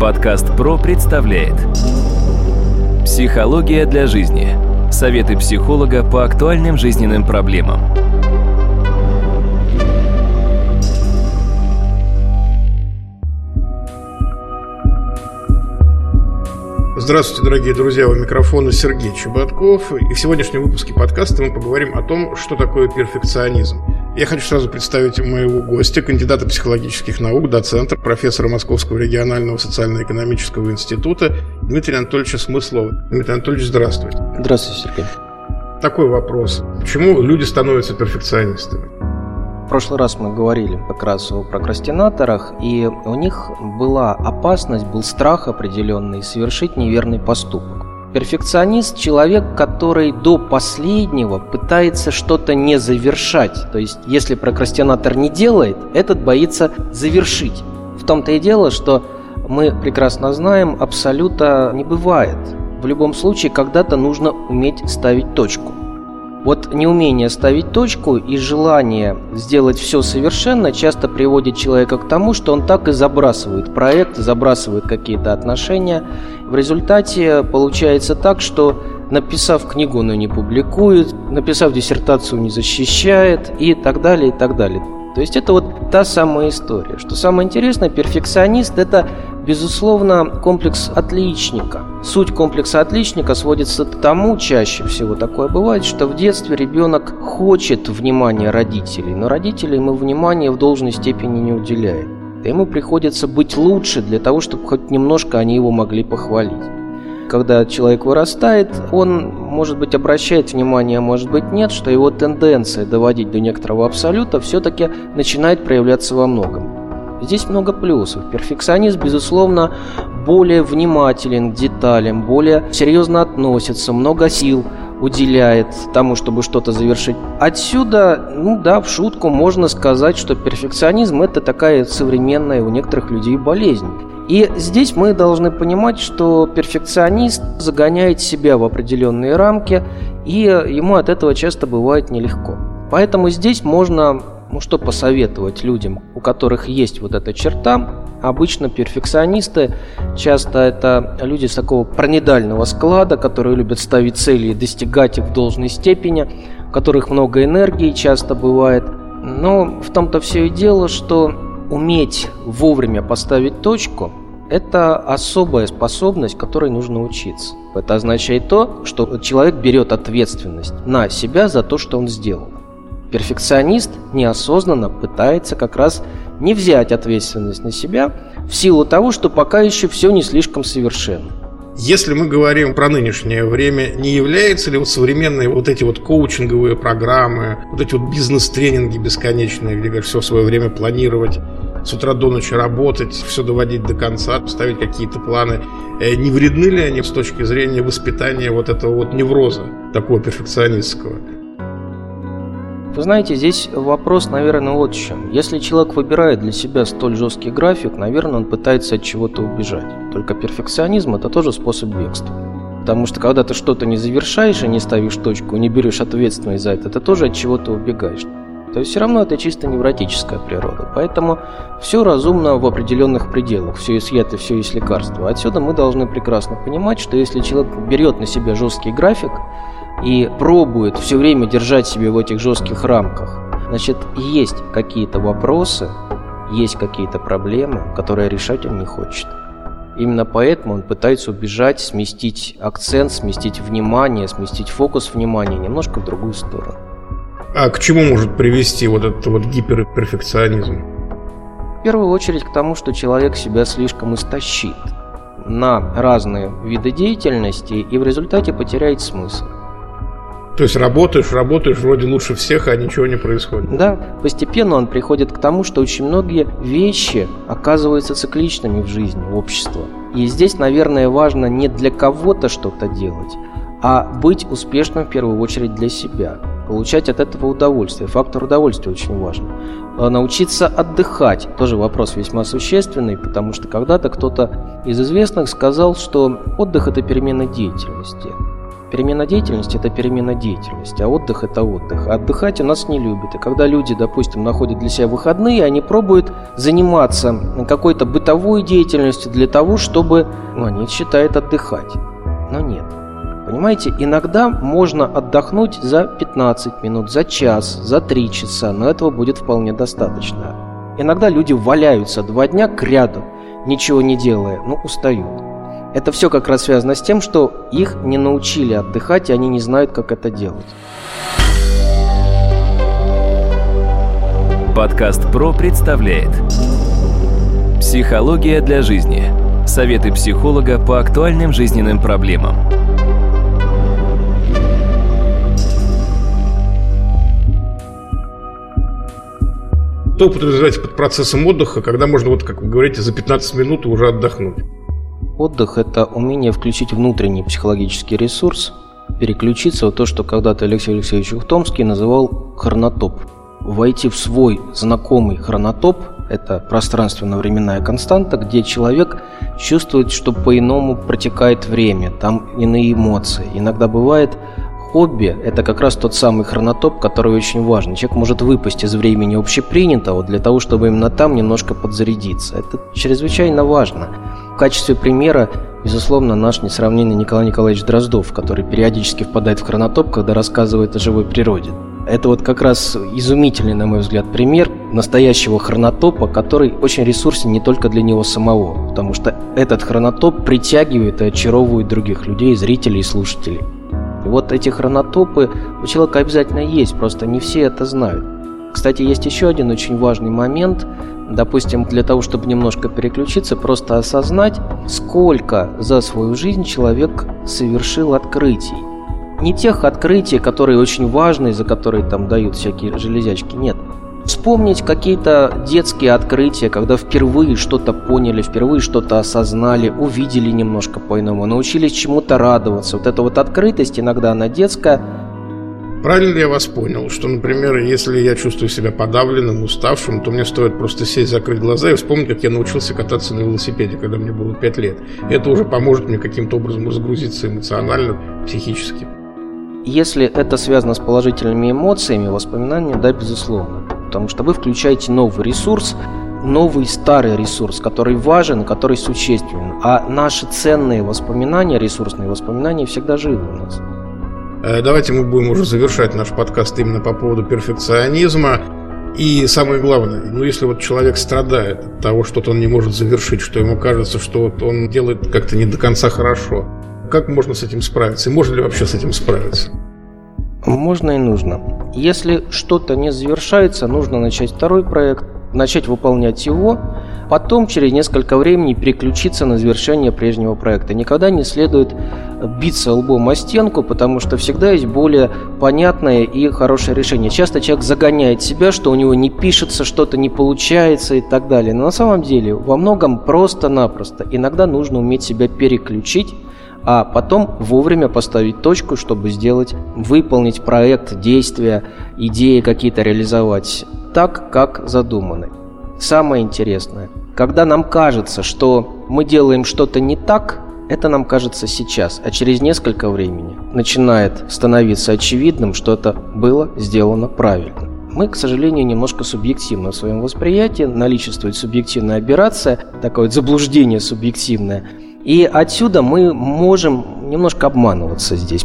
Подкаст ПРО представляет Психология для жизни. Советы психолога по актуальным жизненным проблемам. Здравствуйте, дорогие друзья, у микрофона Сергей Чеботков. И в сегодняшнем выпуске подкаста мы поговорим о том, что такое перфекционизм. Я хочу сразу представить моего гостя, кандидата психологических наук, доцента, профессора Московского регионального социально-экономического института Дмитрия Анатольевича Смыслова. Дмитрий Анатольевич, здравствуйте. Здравствуйте, Сергей. Такой вопрос. Почему люди становятся перфекционистами? В прошлый раз мы говорили как раз о прокрастинаторах, и у них была опасность, был страх определенный совершить неверный поступок. Перфекционист – человек, который до последнего пытается что-то не завершать. То есть, если прокрастинатор не делает, этот боится завершить. В том-то и дело, что мы прекрасно знаем, абсолюта не бывает. В любом случае, когда-то нужно уметь ставить точку. Вот неумение ставить точку и желание сделать все совершенно часто приводит человека к тому, что он так и забрасывает проект, забрасывает какие-то отношения. В результате получается так, что написав книгу, он ее не публикует, написав диссертацию, не защищает и так далее, и так далее. То есть это вот та самая история. Что самое интересное, перфекционист – это Безусловно, комплекс отличника. Суть комплекса отличника сводится к тому, чаще всего такое бывает, что в детстве ребенок хочет внимания родителей, но родители ему внимания в должной степени не уделяют. ему приходится быть лучше для того, чтобы хоть немножко они его могли похвалить. Когда человек вырастает, он, может быть, обращает внимание, а может быть, нет, что его тенденция доводить до некоторого абсолюта все-таки начинает проявляться во многом. Здесь много плюсов. Перфекционист, безусловно, более внимателен к деталям, более серьезно относится, много сил уделяет тому, чтобы что-то завершить. Отсюда, ну да, в шутку можно сказать, что перфекционизм – это такая современная у некоторых людей болезнь. И здесь мы должны понимать, что перфекционист загоняет себя в определенные рамки, и ему от этого часто бывает нелегко. Поэтому здесь можно ну что посоветовать людям, у которых есть вот эта черта? Обычно перфекционисты, часто это люди с такого параноидального склада, которые любят ставить цели и достигать их в должной степени, у которых много энергии часто бывает. Но в том-то все и дело, что уметь вовремя поставить точку – это особая способность, которой нужно учиться. Это означает то, что человек берет ответственность на себя за то, что он сделал. Перфекционист неосознанно пытается как раз не взять ответственность на себя в силу того, что пока еще все не слишком совершенно. Если мы говорим про нынешнее время, не являются ли вот современные вот эти вот коучинговые программы, вот эти вот бизнес-тренинги бесконечные, где говорят, все свое время планировать, с утра до ночи работать, все доводить до конца, ставить какие-то планы. Э, не вредны ли они с точки зрения воспитания вот этого вот невроза, такого перфекционистского? Вы знаете, здесь вопрос, наверное, вот в чем. Если человек выбирает для себя столь жесткий график, наверное, он пытается от чего-то убежать. Только перфекционизм – это тоже способ бегства. Потому что когда ты что-то не завершаешь и не ставишь точку, не берешь ответственность за это, ты тоже от чего-то убегаешь. То все равно это чисто невротическая природа. Поэтому все разумно в определенных пределах. Все есть яд и все есть лекарство. Отсюда мы должны прекрасно понимать, что если человек берет на себя жесткий график, и пробует все время держать себя в этих жестких рамках, значит, есть какие-то вопросы, есть какие-то проблемы, которые решать он не хочет. Именно поэтому он пытается убежать, сместить акцент, сместить внимание, сместить фокус внимания немножко в другую сторону. А к чему может привести вот этот вот гиперперфекционизм? В первую очередь к тому, что человек себя слишком истощит на разные виды деятельности и в результате потеряет смысл. То есть работаешь, работаешь вроде лучше всех, а ничего не происходит. Да, постепенно он приходит к тому, что очень многие вещи оказываются цикличными в жизни общества. И здесь, наверное, важно не для кого-то что-то делать, а быть успешным в первую очередь для себя. Получать от этого удовольствие. Фактор удовольствия очень важен. А научиться отдыхать. Тоже вопрос весьма существенный, потому что когда-то кто-то из известных сказал, что отдых – это перемена деятельности. Перемена деятельности – это перемена деятельности, а отдых – это отдых. А отдыхать у нас не любят. И когда люди, допустим, находят для себя выходные, они пробуют заниматься какой-то бытовой деятельностью для того, чтобы, ну, они считают отдыхать. Но нет. Понимаете, иногда можно отдохнуть за 15 минут, за час, за 3 часа, но этого будет вполне достаточно. Иногда люди валяются два дня к ряду, ничего не делая, но устают. Это все как раз связано с тем, что их не научили отдыхать, и они не знают, как это делать. Подкаст ПРО представляет Психология для жизни. Советы психолога по актуальным жизненным проблемам. Что подразумеваете под процессом отдыха, когда можно, вот как вы говорите, за 15 минут уже отдохнуть? Отдых – это умение включить внутренний психологический ресурс, переключиться в то, что когда-то Алексей Алексеевич Ухтомский называл хронотоп. Войти в свой знакомый хронотоп – это пространственно-временная константа, где человек чувствует, что по-иному протекает время, там иные эмоции. Иногда бывает хобби – это как раз тот самый хронотоп, который очень важен. Человек может выпасть из времени общепринятого для того, чтобы именно там немножко подзарядиться. Это чрезвычайно важно качестве примера, безусловно, наш несравненный Николай Николаевич Дроздов, который периодически впадает в хронотоп, когда рассказывает о живой природе. Это вот как раз изумительный, на мой взгляд, пример настоящего хронотопа, который очень ресурсен не только для него самого, потому что этот хронотоп притягивает и очаровывает других людей, зрителей и слушателей. И вот эти хронотопы у человека обязательно есть, просто не все это знают. Кстати, есть еще один очень важный момент. Допустим, для того, чтобы немножко переключиться, просто осознать, сколько за свою жизнь человек совершил открытий. Не тех открытий, которые очень важны, за которые там дают всякие железячки, нет. Вспомнить какие-то детские открытия, когда впервые что-то поняли, впервые что-то осознали, увидели немножко по-иному, научились чему-то радоваться. Вот эта вот открытость, иногда она детская, Правильно ли я вас понял, что, например, если я чувствую себя подавленным, уставшим, то мне стоит просто сесть, закрыть глаза и вспомнить, как я научился кататься на велосипеде, когда мне было 5 лет. Это уже поможет мне каким-то образом разгрузиться эмоционально, психически. Если это связано с положительными эмоциями, воспоминаниями, да, безусловно. Потому что вы включаете новый ресурс, новый старый ресурс, который важен, который существенен. А наши ценные воспоминания, ресурсные воспоминания всегда живы у нас. Э, давайте мы будем уже завершать наш подкаст именно по поводу перфекционизма. И самое главное, ну если вот человек страдает от того, что-то он не может завершить, что ему кажется, что вот он делает как-то не до конца хорошо, как можно с этим справиться? И можно ли вообще с этим справиться? Можно и нужно. Если что-то не завершается, нужно начать второй проект, начать выполнять его, потом через несколько времени переключиться на завершение прежнего проекта. Никогда не следует биться лбом о стенку, потому что всегда есть более понятное и хорошее решение. Часто человек загоняет себя, что у него не пишется, что-то не получается и так далее. Но на самом деле во многом просто-напросто. Иногда нужно уметь себя переключить а потом вовремя поставить точку, чтобы сделать, выполнить проект, действия, идеи какие-то реализовать так, как задуманы. Самое интересное, когда нам кажется, что мы делаем что-то не так, это нам кажется сейчас, а через несколько времени начинает становиться очевидным, что это было сделано правильно. Мы, к сожалению, немножко субъективны в своем восприятии, наличествует субъективная операция, такое вот заблуждение субъективное. И отсюда мы можем немножко обманываться здесь.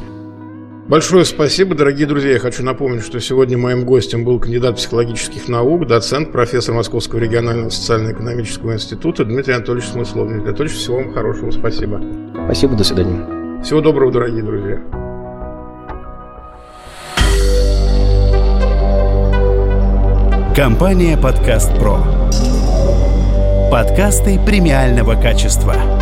Большое спасибо, дорогие друзья. Я хочу напомнить, что сегодня моим гостем был кандидат психологических наук, доцент, профессор Московского регионального социально-экономического института Дмитрий Анатольевич Смыслов. Дмитрий Анатольевич, всего вам хорошего. Спасибо. Спасибо, до свидания. Всего доброго, дорогие друзья. Компания «Подкаст Про». Подкасты премиального качества.